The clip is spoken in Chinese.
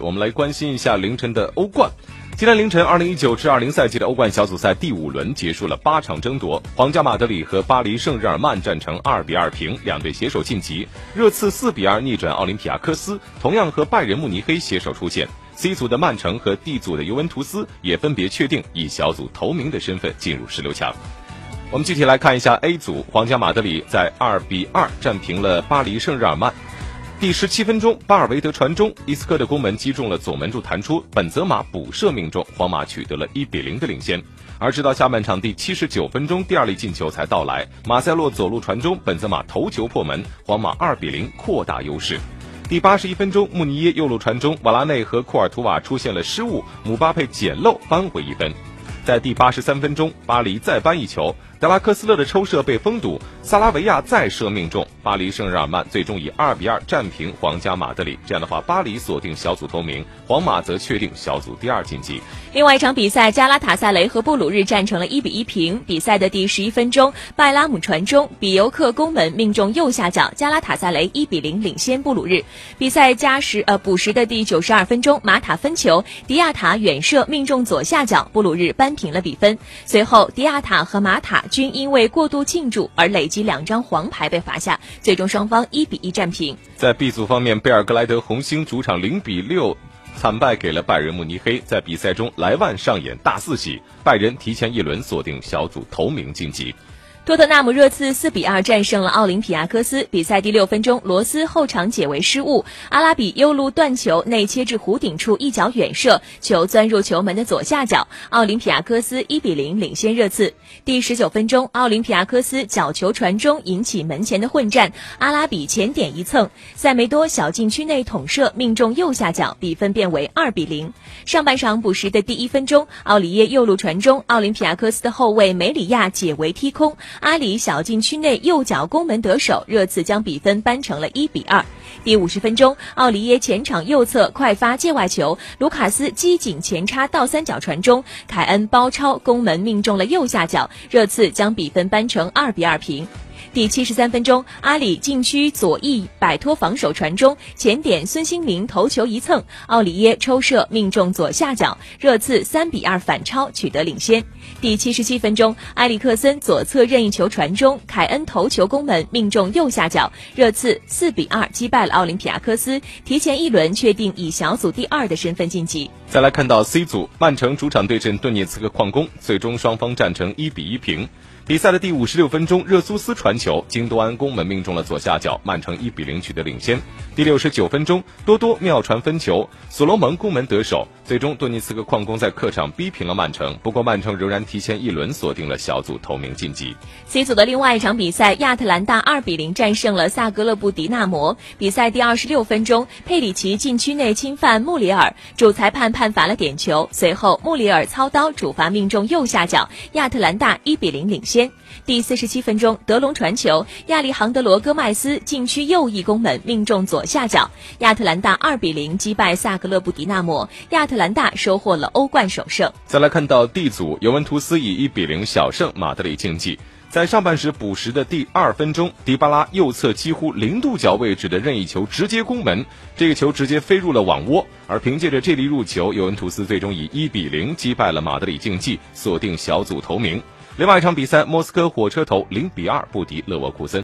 我们来关心一下凌晨的欧冠。今天凌晨，二零一九至二零赛季的欧冠小组赛第五轮结束了八场争夺，皇家马德里和巴黎圣日耳曼战成二比二平，两队携手晋级。热刺四比二逆转奥林匹亚科斯，同样和拜仁慕尼黑携手出线。C 组的曼城和 D 组的尤文图斯也分别确定以小组头名的身份进入十六强。我们具体来看一下 A 组，皇家马德里在二比二战平了巴黎圣日耳曼。第十七分钟，巴尔韦德传中，伊斯科的攻门击中了左门柱弹出，本泽马补射命中，皇马取得了一比零的领先。而直到下半场第七十九分钟，第二粒进球才到来，马塞洛左路传中，本泽马头球破门，皇马二比零扩大优势。第八十一分钟，穆尼耶右路传中，瓦拉内和库尔图瓦出现了失误，姆巴佩捡漏扳回一分。在第八十三分钟，巴黎再扳一球。德拉克斯勒的抽射被封堵，萨拉维亚再射命中，巴黎圣日耳曼最终以二比二战平皇家马德里。这样的话，巴黎锁定小组头名，皇马则确定小组第二晋级。另外一场比赛，加拉塔萨雷和布鲁日战成了一比一平。比赛的第十一分钟，拜拉姆传中，比尤克攻门命中右下角，加拉塔萨雷一比零领先布鲁日。比赛加时呃补时的第九十二分钟，马塔分球，迪亚塔远射命中左下角，布鲁日扳平了比分。随后，迪亚塔和马塔。均因为过度庆祝而累积两张黄牌被罚下，最终双方一比一战平。在 B 组方面，贝尔格莱德红星主场零比六惨败给了拜仁慕尼黑。在比赛中，莱万上演大四喜，拜仁提前一轮锁定小组头名晋级。托特纳姆热刺四比二战胜了奥林匹亚科斯。比赛第六分钟，罗斯后场解围失误，阿拉比右路断球内切至弧顶处，一脚远射，球钻入球门的左下角。奥林匹亚科斯一比零领先热刺。第十九分钟，奥林匹亚科斯角球传中引起门前的混战，阿拉比前点一蹭，塞梅多小禁区内捅射命中右下角，比分变为二比零。上半场补时的第一分钟，奥里耶右路传中，奥林匹亚科斯的后卫梅里亚解围踢空。阿里小禁区内右脚攻门得手，热刺将比分扳成了一比二。第五十分钟，奥里耶前场右侧快发界外球，卢卡斯机警前插倒三角传中，凯恩包抄攻门命中了右下角，热刺将比分扳成二比二平。第七十三分钟，阿里禁区左翼摆脱防守传中，前点孙兴民头球一蹭，奥里耶抽射命中左下角，热刺三比二反超取得领先。第七十七分钟，埃里克森左侧任意球传中，凯恩头球攻门命中右下角，热刺四比二击败了奥林匹亚科斯，提前一轮确定以小组第二的身份晋级。再来看到 C 组，曼城主场对阵顿涅茨克矿工，最终双方战成一比一平。比赛的第五十六分钟，热苏斯传球，京多安攻门命中了左下角，曼城一比零取得领先。第六十九分钟，多多妙传分球，所罗门攻门得手，最终顿涅茨克矿工在客场逼平了曼城。不过曼城仍然提前一轮锁定了小组头名晋级。C 组的另外一场比赛，亚特兰大二比零战胜了萨格勒布迪纳摩。比赛第二十六分钟，佩里奇禁区内侵犯穆里尔，主裁判判罚了点球，随后穆里尔操刀主罚命中右下角，亚特兰大一比零领先。先，第四十七分钟，德隆传球，亚历杭德罗戈麦斯禁区右翼攻门命中左下角，亚特兰大二比零击败萨格勒布迪纳摩，亚特兰大收获了欧冠首胜。再来看到 D 组，尤文图斯以一比零小胜马德里竞技。在上半时补时的第二分钟，迪巴拉右侧几乎零度角位置的任意球直接攻门，这个球直接飞入了网窝。而凭借着这粒入球，尤文图斯最终以一比零击败了马德里竞技，锁定小组头名。另外一场比赛，莫斯科火车头零比二不敌勒沃库森。